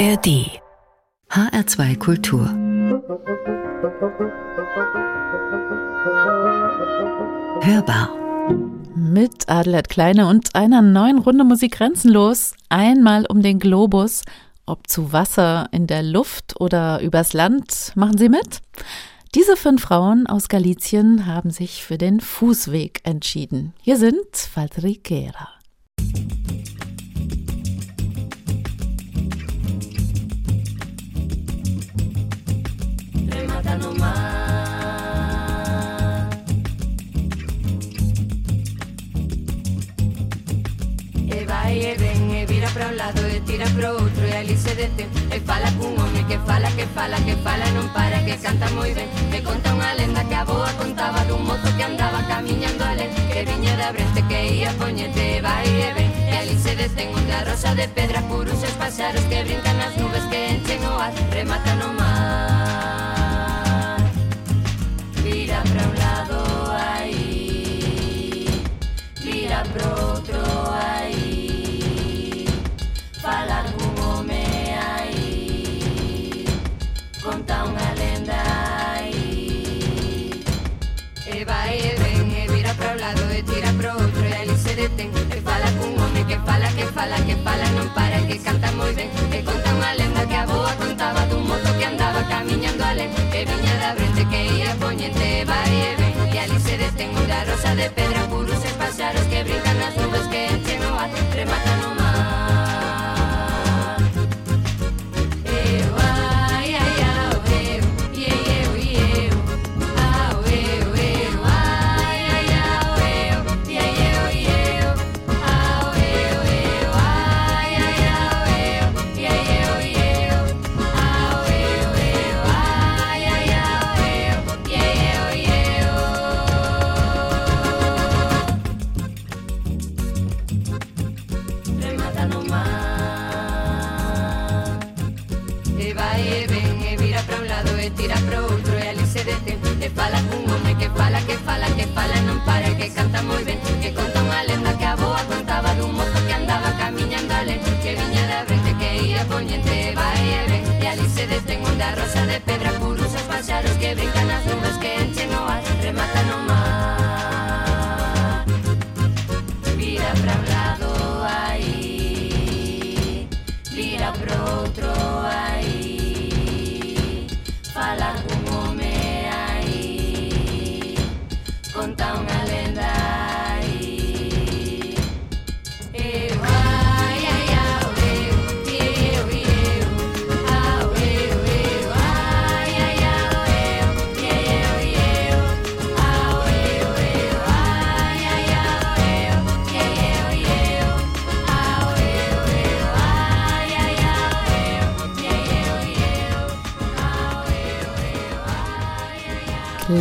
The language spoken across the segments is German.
ARD HR2 Kultur Hörbar mit Adelheid Kleine und einer neuen Runde Musik grenzenlos. Einmal um den Globus. Ob zu Wasser, in der Luft oder übers Land. Machen Sie mit? Diese fünf Frauen aus Galizien haben sich für den Fußweg entschieden. Hier sind Faltriquera. para un lado e tira pro outro e ali se dete E fala cun home que fala, que fala, que fala non para que canta moi ben E conta unha lenda que a boa contaba dun mozo que andaba camiñando ale Que viña da brente que ia poñete vai e ven E ali se deten unha rosa de pedra puros os pasaros que brincan nas nubes que enchen o ar. Remata no mar. Vira para un lado aí Vira pro detén E fala cun home que fala, que fala, que fala Non para que canta moi ben E conta unha lenda que a boa contaba Dun mozo que andaba camiñando alén Que viña da brente que ia poñente vai e ven E ali se detén unha rosa de pedra Puros e pasaros que brillan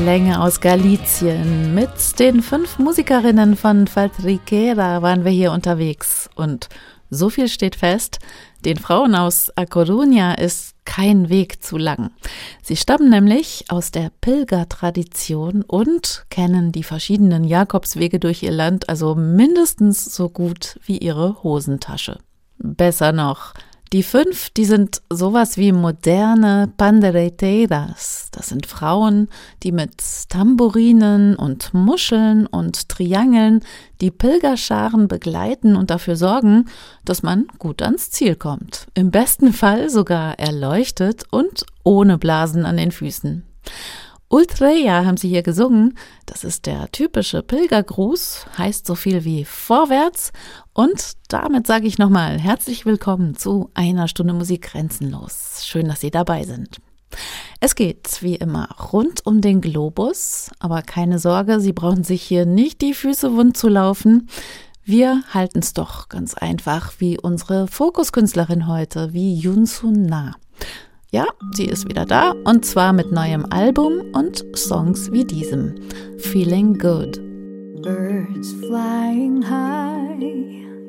Klänge aus Galizien. Mit den fünf Musikerinnen von Faltriquera waren wir hier unterwegs. Und so viel steht fest, den Frauen aus A Coruña ist kein Weg zu lang. Sie stammen nämlich aus der Pilgertradition und kennen die verschiedenen Jakobswege durch ihr Land also mindestens so gut wie ihre Hosentasche. Besser noch, die fünf, die sind sowas wie moderne Pandereteiras. Das sind Frauen, die mit Tamburinen und Muscheln und Triangeln die Pilgerscharen begleiten und dafür sorgen, dass man gut ans Ziel kommt. Im besten Fall sogar erleuchtet und ohne Blasen an den Füßen. Ultreya haben sie hier gesungen. Das ist der typische Pilgergruß, heißt so viel wie vorwärts. Und damit sage ich nochmal herzlich willkommen zu einer Stunde Musik grenzenlos. Schön, dass Sie dabei sind. Es geht wie immer rund um den Globus, aber keine Sorge, Sie brauchen sich hier nicht die Füße wund zu laufen. Wir halten es doch ganz einfach wie unsere Fokuskünstlerin heute, wie Yun Sun Na. Ja, sie ist wieder da und zwar mit neuem Album und Songs wie diesem. Feeling Good. Birds flying high,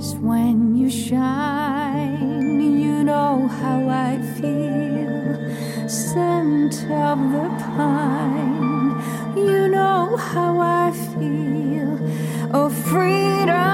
Stars when you shine, you know how I feel. Scent of the pine, you know how I feel. Oh, freedom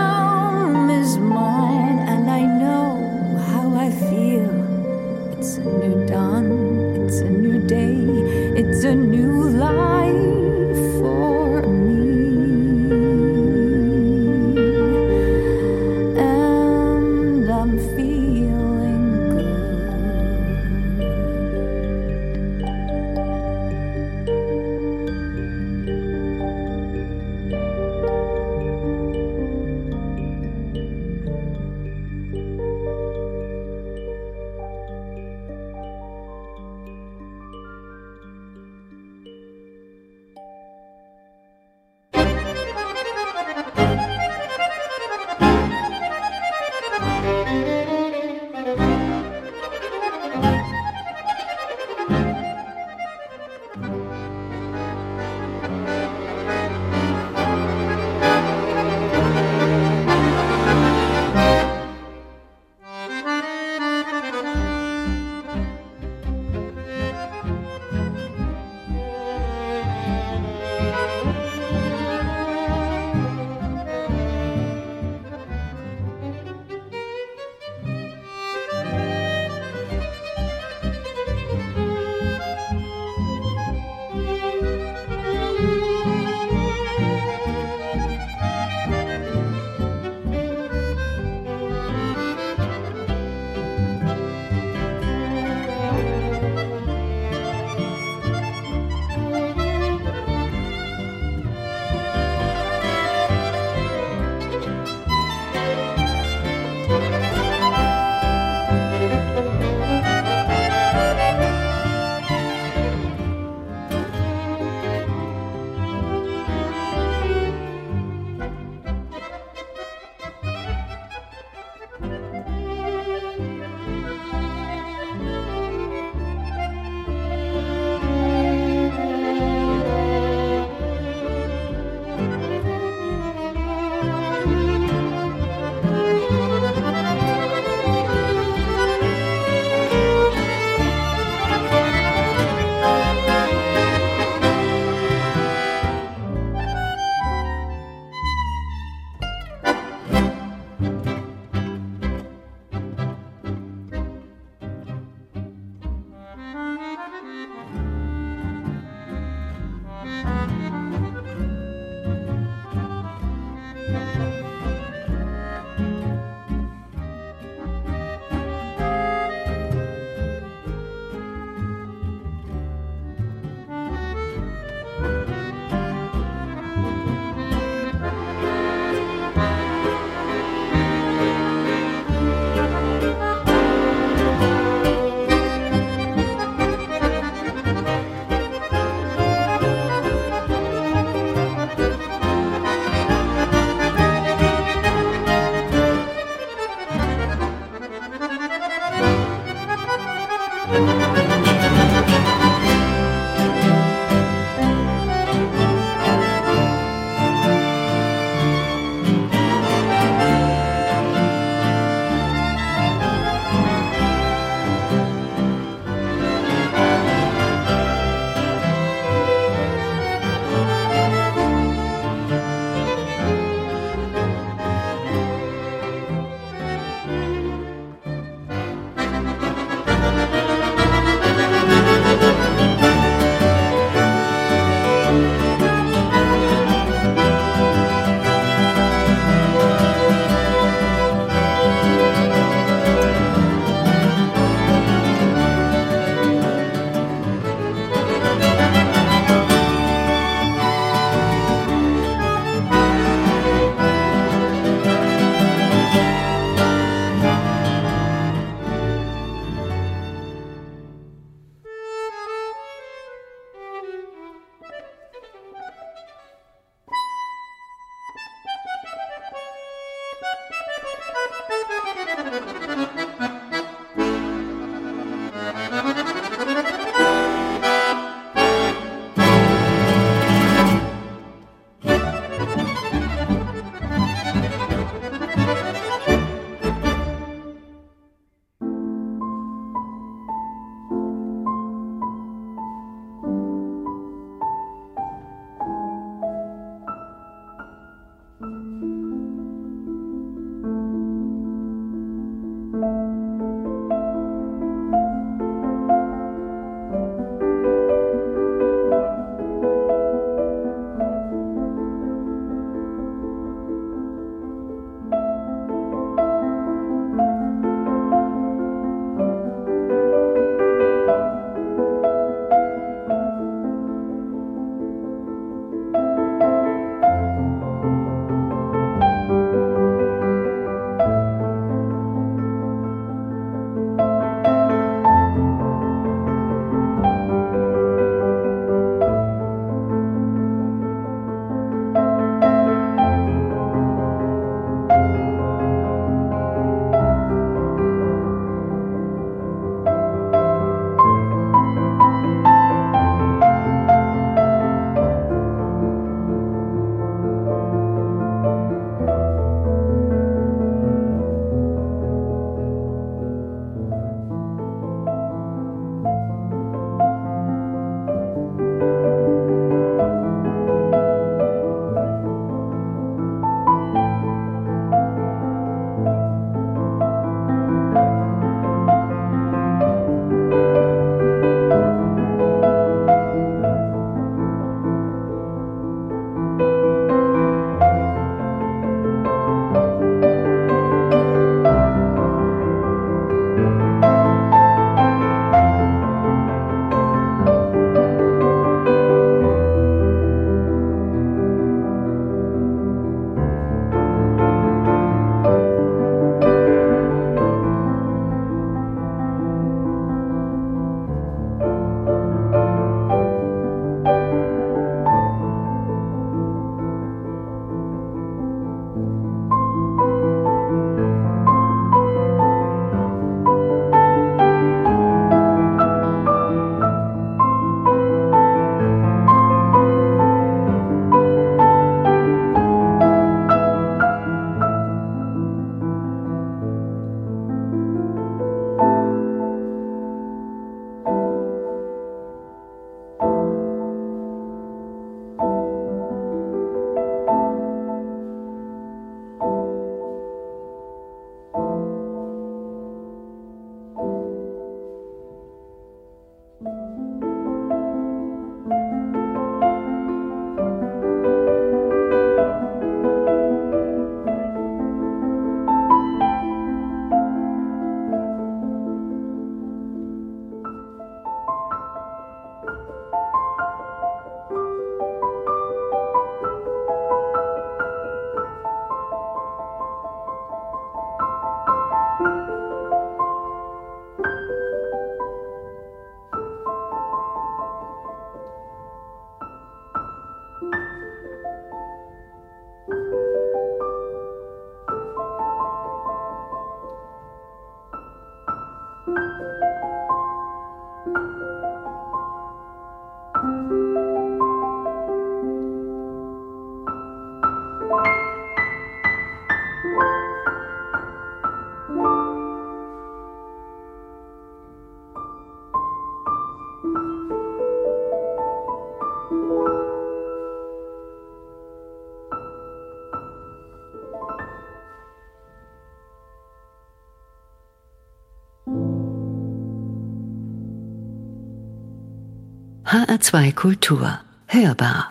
HR2 Kultur. Hörbar.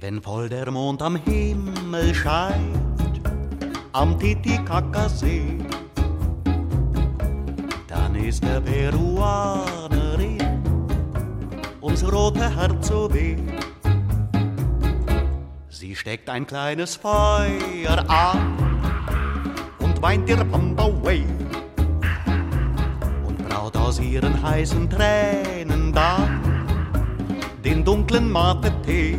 Wenn voll der Mond am Himmel scheint, am Titicacasee, dann ist der Peruanerin ums rote Herz so weh. Sie steckt ein kleines Feuer an und weint ihr Pampa way und braut aus ihren heißen Tränen dann den dunklen Mate-Tee.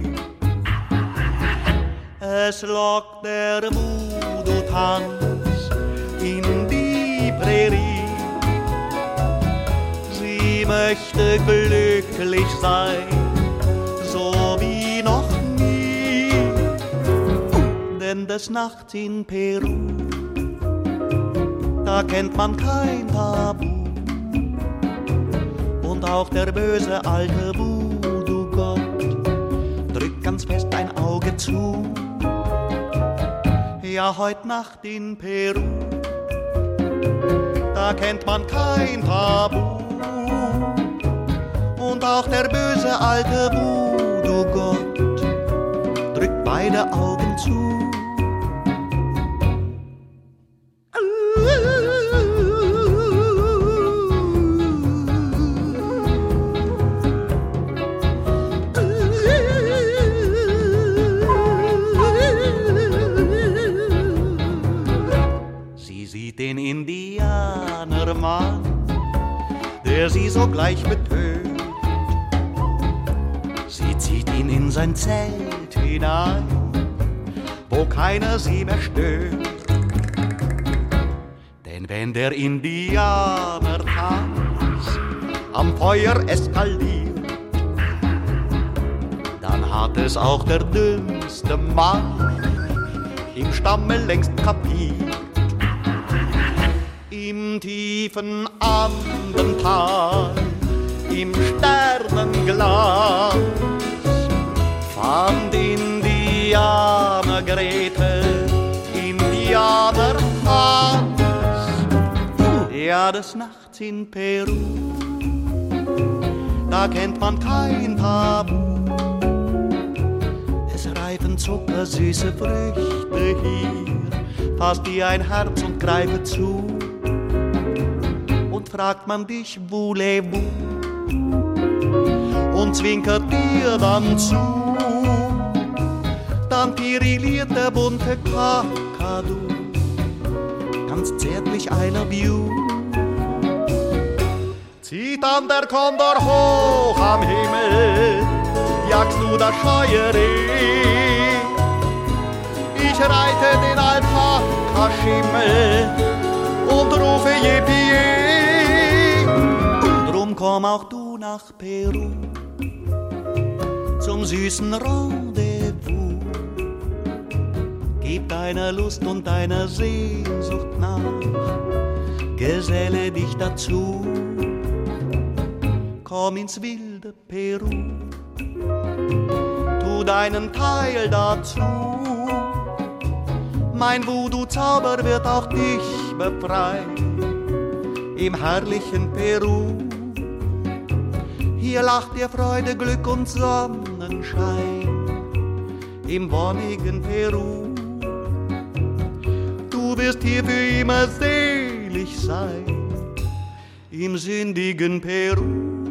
Es lockt der Voodoo-Tanz in die Prärie. Sie möchte glücklich sein, so wie noch nie. Denn des Nachts in Peru, da kennt man kein Tabu. Und auch der böse alte Voodoo-Gott drückt ganz fest ein Auge zu ja heut Nacht in Peru. Da kennt man kein Tabu. Auch der böse alte Voodoo-Gott drückt beide Augen zu. Sie sieht den Indianermann, der sie sogleich betönt. Ihn in sein Zelt hinein, wo keiner sie mehr stört. Denn wenn der Indianer tanzt, am Feuer eskaliert, dann hat es auch der dünnste Mann im Stamme längst kapiert. Im tiefen Andental, im Sternenglas, fand Indianer Grete, Indianer Hans, ja des Nachts in Peru, da kennt man kein Tabu. Es reifen zuckersüße Früchte hier, fast wie ein Herz und greife zu. Und fragt man dich, voulez-vous? Und zwinkert dir dann zu. Dann pirilliert der bunte Kakadu, ganz zärtlich I love you. Zieht dann der Kondor hoch am Himmel, jagst du das scheue Reh. Ich reite den Alpaka-Schimmel und rufe Yippie. Drum komm auch du nach Peru zum süßen Rendezvous. Gib deiner Lust und deiner Sehnsucht nach, geselle dich dazu. Komm ins wilde Peru tu deinen Teil dazu. Mein Voodoo-Zauber wird auch dich befreien im herrlichen Peru. Hier lacht dir Freude, Glück und Sonnenschein im wonnigen Peru. Du wirst hier für immer selig sein im sündigen Peru.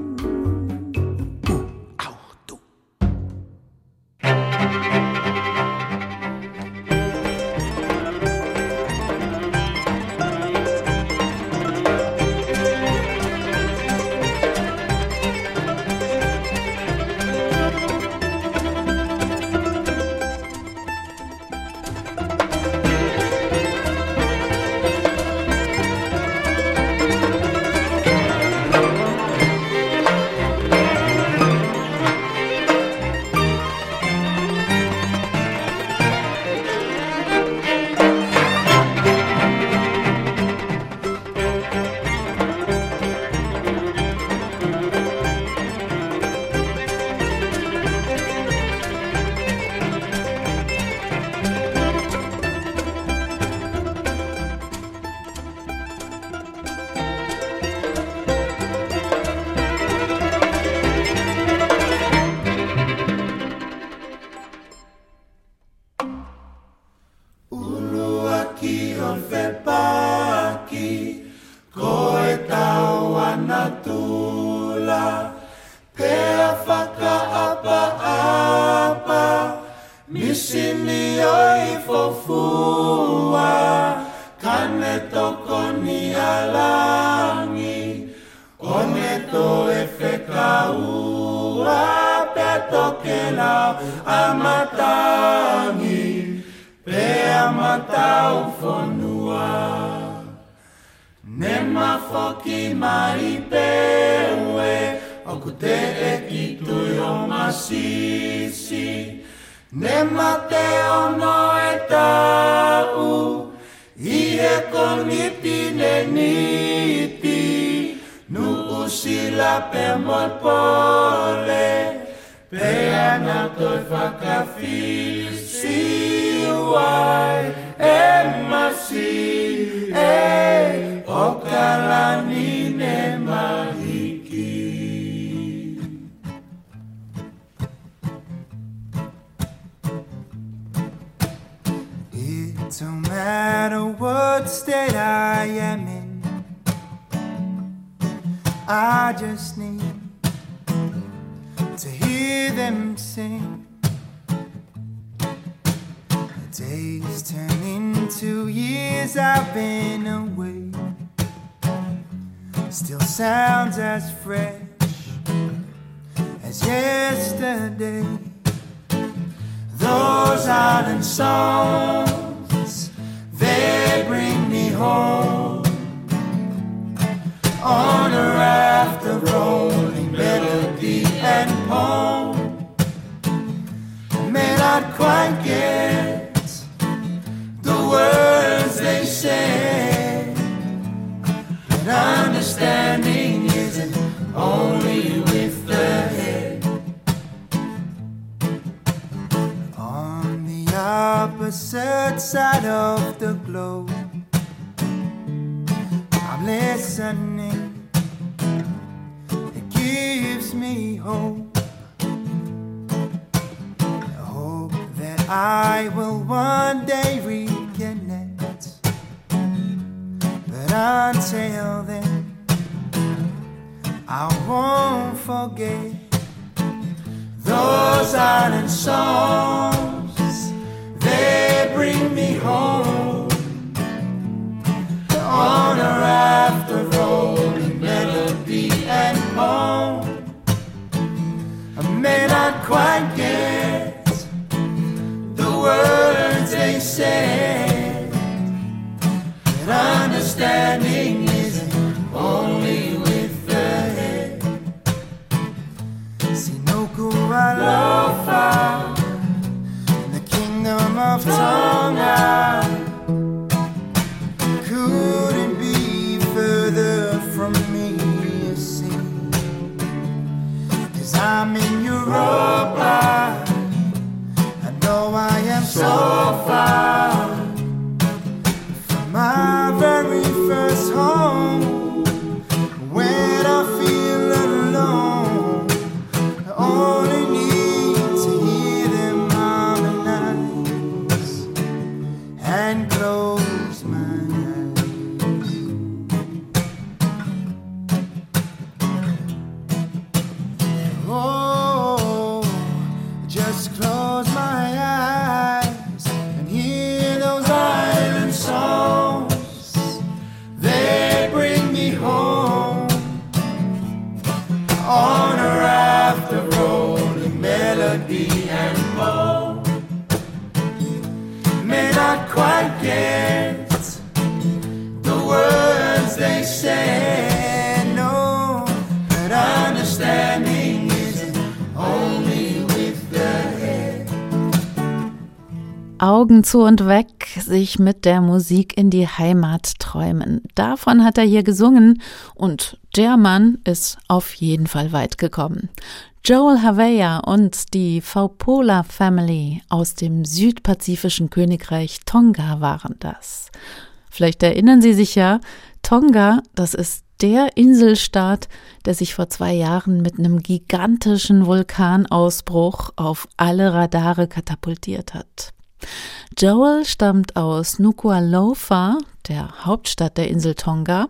Songs. They bring me home on a raft of rolling melody and moan. I may not quite get the words they said, but understanding isn't only with the head. Alofa of Tonga couldn't be further from me, see. Cause I'm in Europa. I know I am so far from my very first home. Augen zu und weg, sich mit der Musik in die Heimat träumen. Davon hat er hier gesungen und der Mann ist auf jeden Fall weit gekommen. Joel Havea und die Faupola Family aus dem südpazifischen Königreich Tonga waren das. Vielleicht erinnern Sie sich ja, Tonga, das ist der Inselstaat, der sich vor zwei Jahren mit einem gigantischen Vulkanausbruch auf alle Radare katapultiert hat. Joel stammt aus Nuku'alofa, der Hauptstadt der Insel Tonga,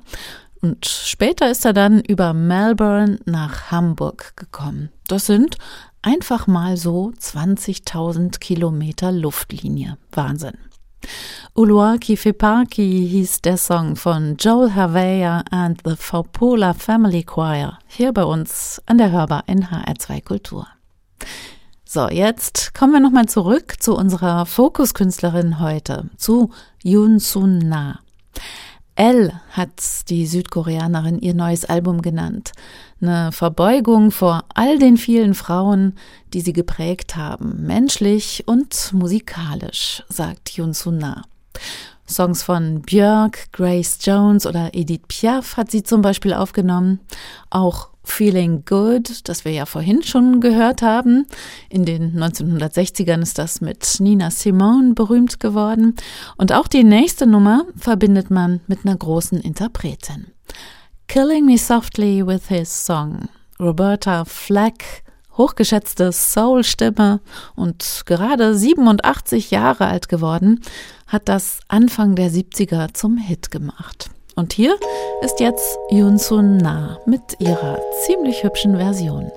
und später ist er dann über Melbourne nach Hamburg gekommen. Das sind einfach mal so 20.000 Kilometer Luftlinie. Wahnsinn. Uluaki Fipaki hieß der Song von Joel Havea and the Faupola Family Choir hier bei uns an der Hörbar in HR2 Kultur. So, jetzt kommen wir nochmal zurück zu unserer Fokuskünstlerin heute, zu Yoon Sun Na. L hat die Südkoreanerin ihr neues Album genannt. Eine Verbeugung vor all den vielen Frauen, die sie geprägt haben, menschlich und musikalisch, sagt Yun Na. Songs von Björk, Grace Jones oder Edith Piaf hat sie zum Beispiel aufgenommen. Auch Feeling Good, das wir ja vorhin schon gehört haben. In den 1960ern ist das mit Nina Simone berühmt geworden. Und auch die nächste Nummer verbindet man mit einer großen Interpretin. Killing Me Softly with His Song. Roberta Flack, hochgeschätzte Soul-Stimme und gerade 87 Jahre alt geworden, hat das Anfang der 70er zum Hit gemacht. Und hier ist jetzt Yoon Sun Na mit ihrer ziemlich hübschen Version.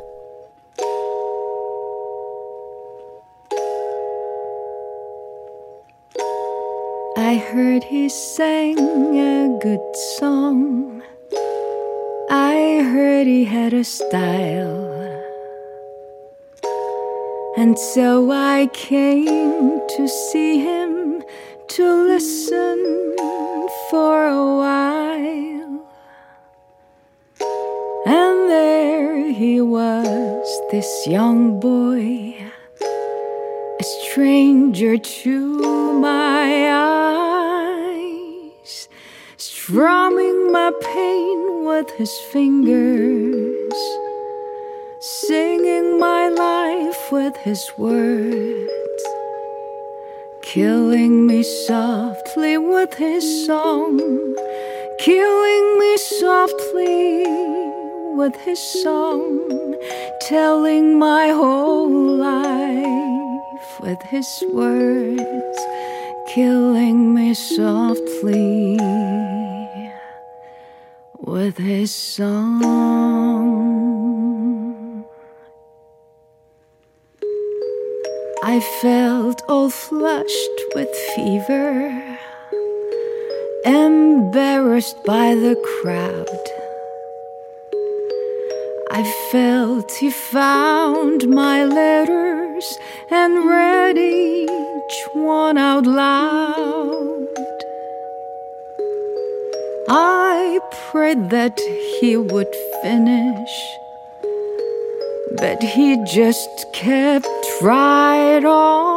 I heard he sang a good song. I heard he had a style. And so I came to see him to listen for a while. And there he was, this young boy, a stranger to my eyes, strumming my pain with his fingers, singing my life with his words killing me softly with his song, killing me softly with his song, telling my whole life with his words, killing me softly with his song. I felt all flushed with fever, embarrassed by the crowd. I felt he found my letters and read each one out loud. I prayed that he would finish but he just kept right on,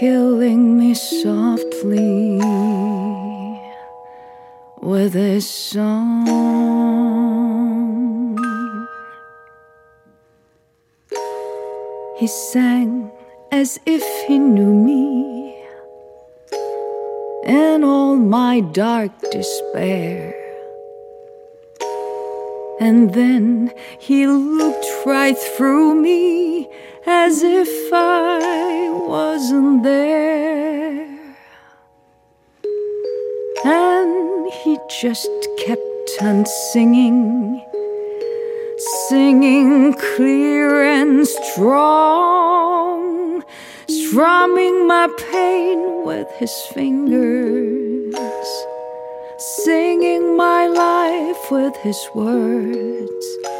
killing me softly with his song. He sang as if he knew me in all my dark despair. And then he looked right through me as if I wasn't there. And he just kept on singing, singing clear and strong, strumming my pain with his fingers, singing my life with his words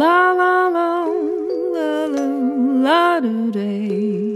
La la la la la la do day.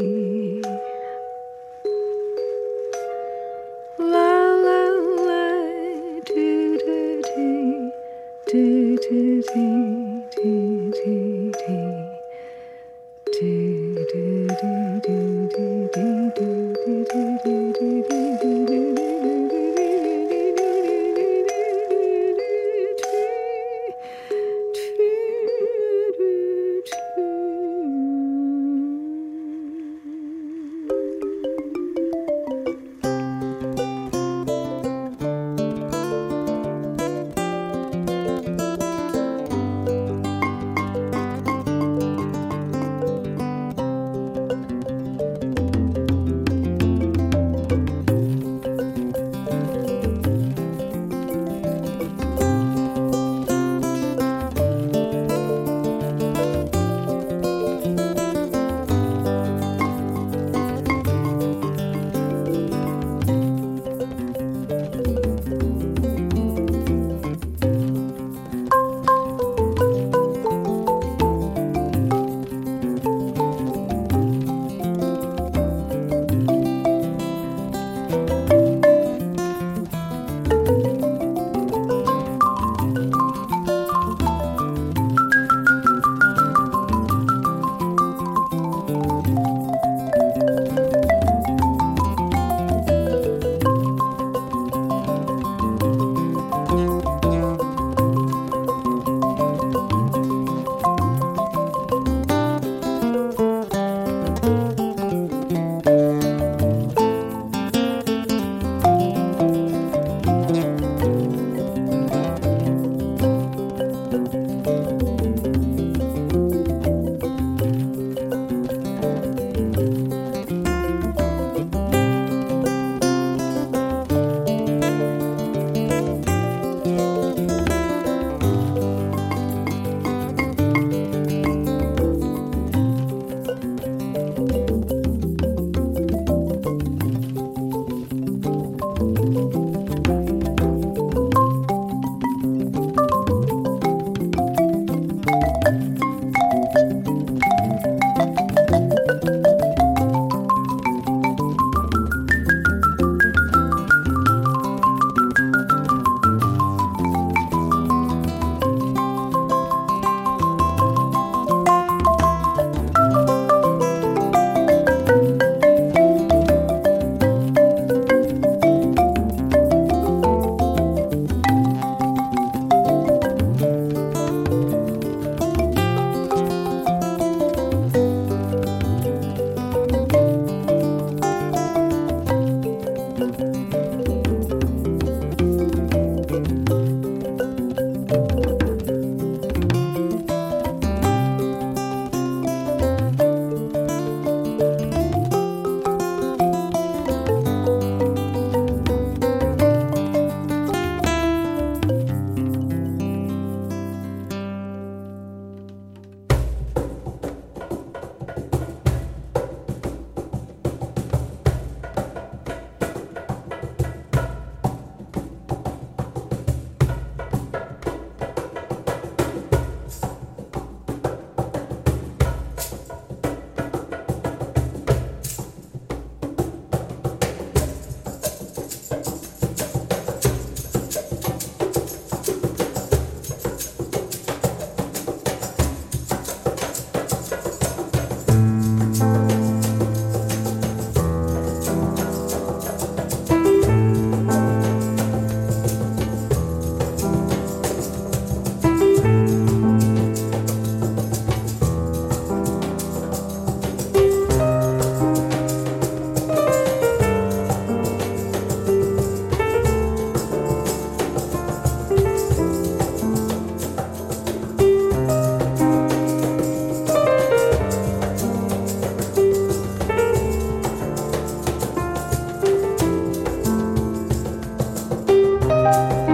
Música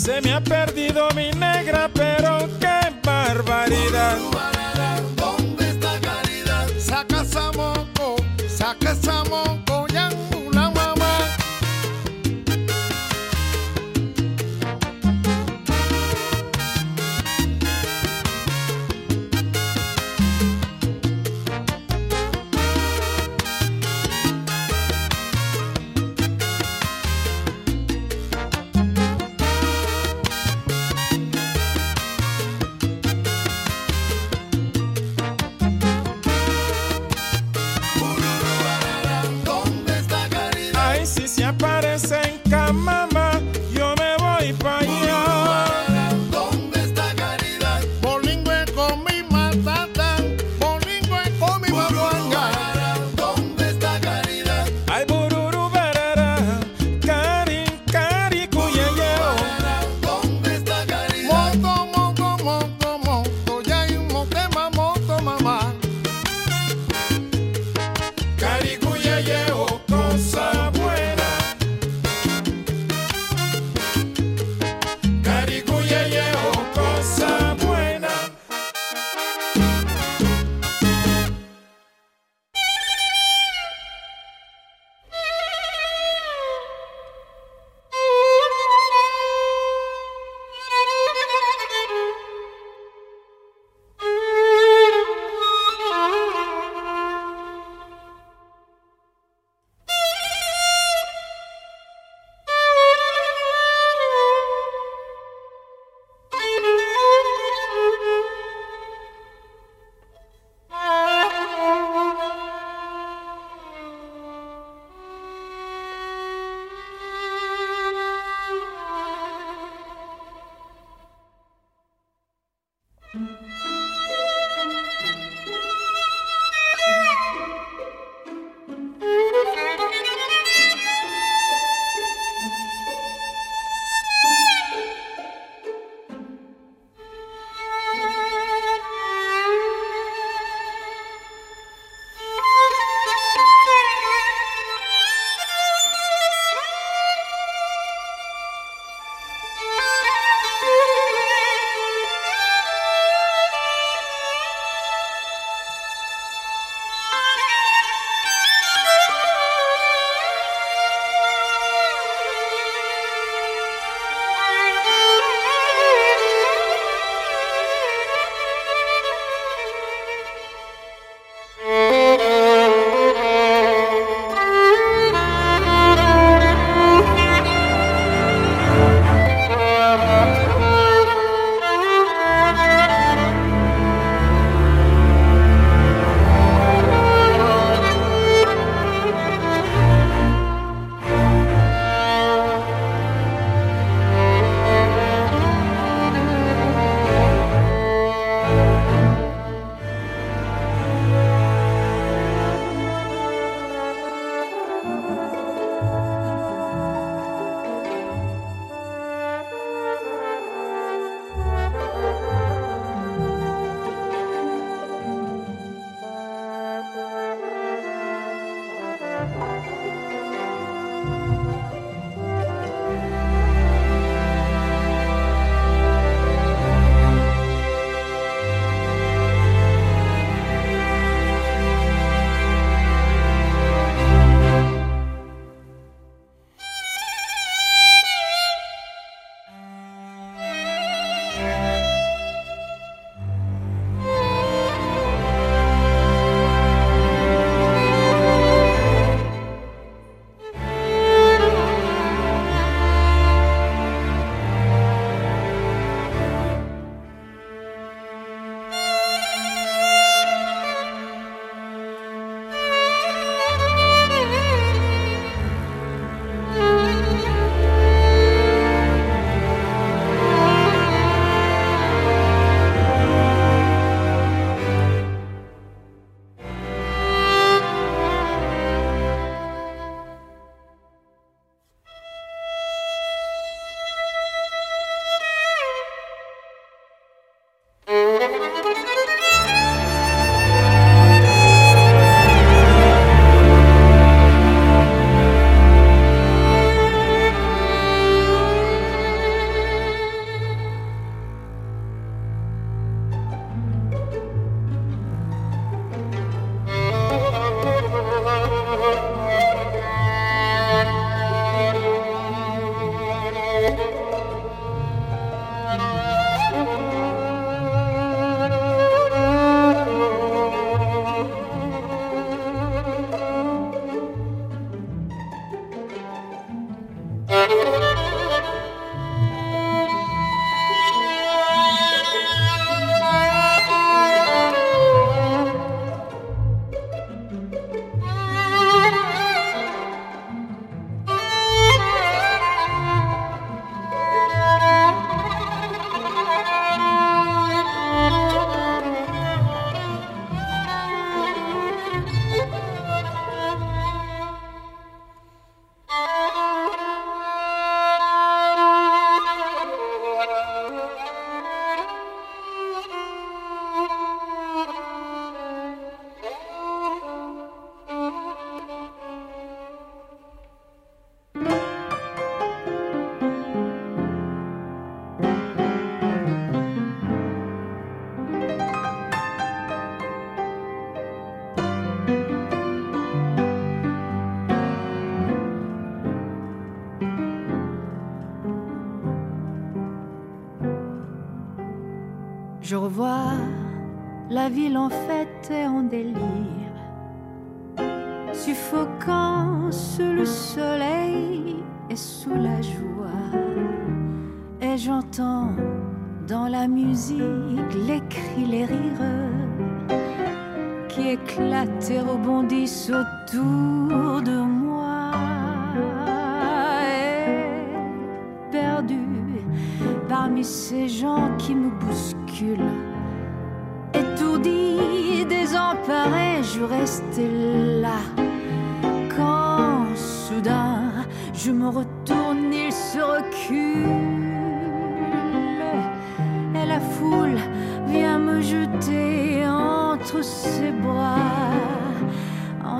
Se me ha perdido mi negra, pero qué barbaridad. ¿Dónde está Caridad? Saca esa moco, saca esa. Autour de moi. Et perdu parmi ces gens qui me bousculent, étourdi, désemparé, je restais là. Quand soudain je me retourne, il se recule et la foule vient me jeter entre ses bras,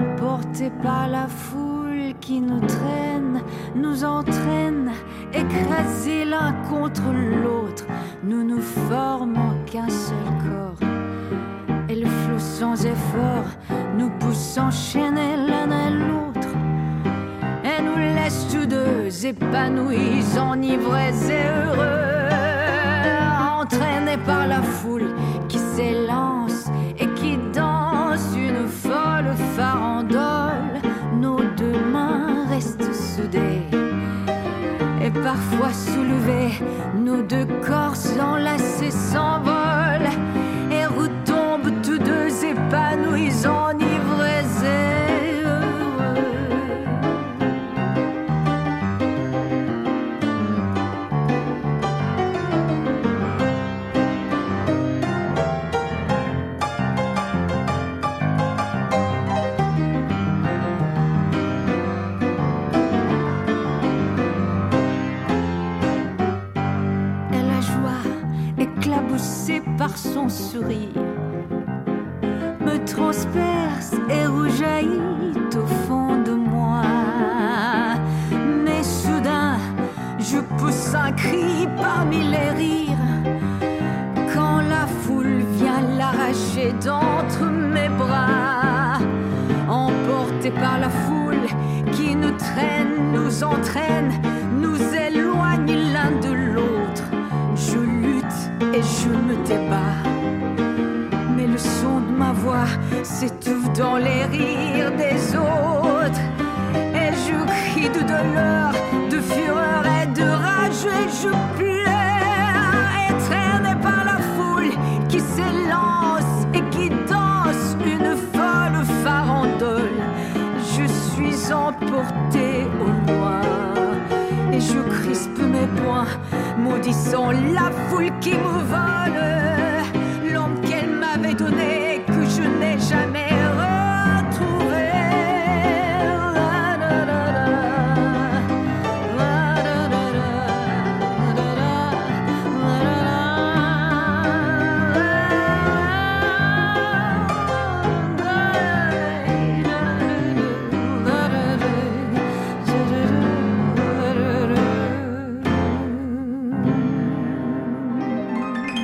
emporté par la foule qui nous traîne, nous entraîne, écrasés l'un contre l'autre, nous nous formons qu'un seul corps. Et le flot sans effort nous pousse enchaîner l'un à l'autre. Et nous laisse tous deux épanouis, enivrés et heureux, parfois soulevées, nos deux corps enlacés s'envolent et retombent tous deux épanouis, son sourire me transperce et rougeillit au fond de moi. Mais soudain, je pousse un cri parmi les rires quand la foule vient l'arracher d'entre mes bras. Emporté par la foule qui nous traîne, nous entraîne je me débat. Mais le son de ma voix s'étouffe dans les rires des autres. Et je crie de douleur, de fureur et de rage. Et je pleure, étreigné par la foule qui s'élance et qui danse une folle farandole. Je suis emporté au loin et je crispe mes poings, maudissant la foule qui me vole.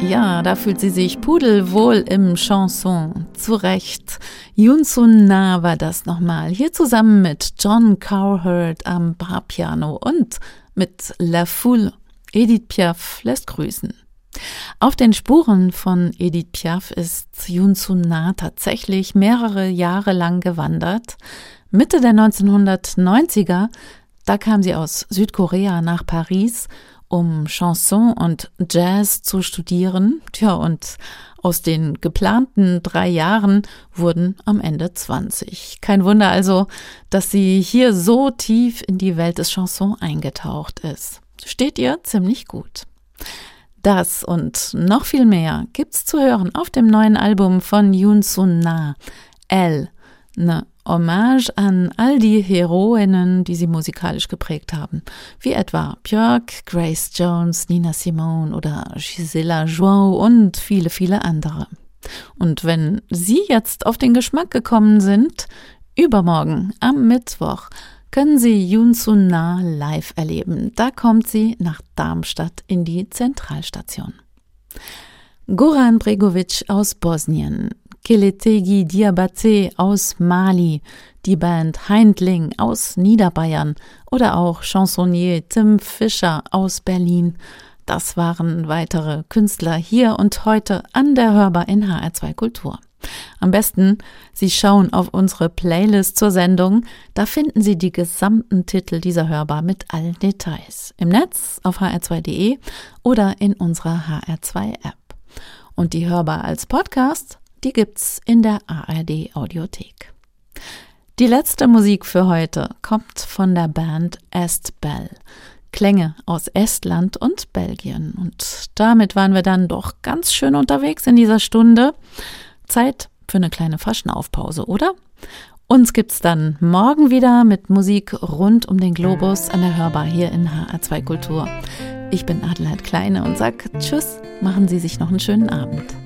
Ja, da fühlt sie sich pudelwohl im Chanson. Zu Recht. Yun Sun Na war das nochmal. Hier zusammen mit John Cowherd am Barpiano und mit La Foule. Edith Piaf lässt grüßen. Auf den Spuren von Edith Piaf ist Yun Sun Na tatsächlich mehrere Jahre lang gewandert. Mitte der 1990er, da kam sie aus Südkorea nach Paris um Chanson und Jazz zu studieren. Tja, und aus den geplanten drei Jahren wurden am Ende 20. Kein Wunder also, dass sie hier so tief in die Welt des Chanson eingetaucht ist. Steht ihr ziemlich gut. Das und noch viel mehr gibt's zu hören auf dem neuen Album von Yoon Sun Na, L, ne Hommage an all die Heroinnen, die sie musikalisch geprägt haben, wie etwa Björk, Grace Jones, Nina Simone oder Gisela Joao und viele, viele andere. Und wenn Sie jetzt auf den Geschmack gekommen sind, übermorgen am Mittwoch können Sie Yun Sun Na live erleben. Da kommt sie nach Darmstadt in die Zentralstation. Goran Bregovic aus Bosnien, Keletegi Diabate aus Mali, die Band Heindling aus Niederbayern oder auch Chansonnier Tim Fischer aus Berlin. Das waren weitere Künstler hier und heute an der Hörbar in HR2 Kultur. Am besten, Sie schauen auf unsere Playlist zur Sendung. Da finden Sie die gesamten Titel dieser Hörbar mit allen Details. Im Netz auf hr2.de oder in unserer HR2-App. Und die Hörbar als Podcast, die gibt's in der ARD Audiothek. Die letzte Musik für heute kommt von der Band Estbell. Klänge aus Estland und Belgien. Und damit waren wir dann doch ganz schön unterwegs in dieser Stunde. Zeit für eine kleine Verschnaufpause, oder? Uns gibt's dann morgen wieder mit Musik rund um den Globus an der Hörbar hier in HR2 Kultur. Ich bin Adelheid Kleine und sag Tschüss, machen Sie sich noch einen schönen Abend.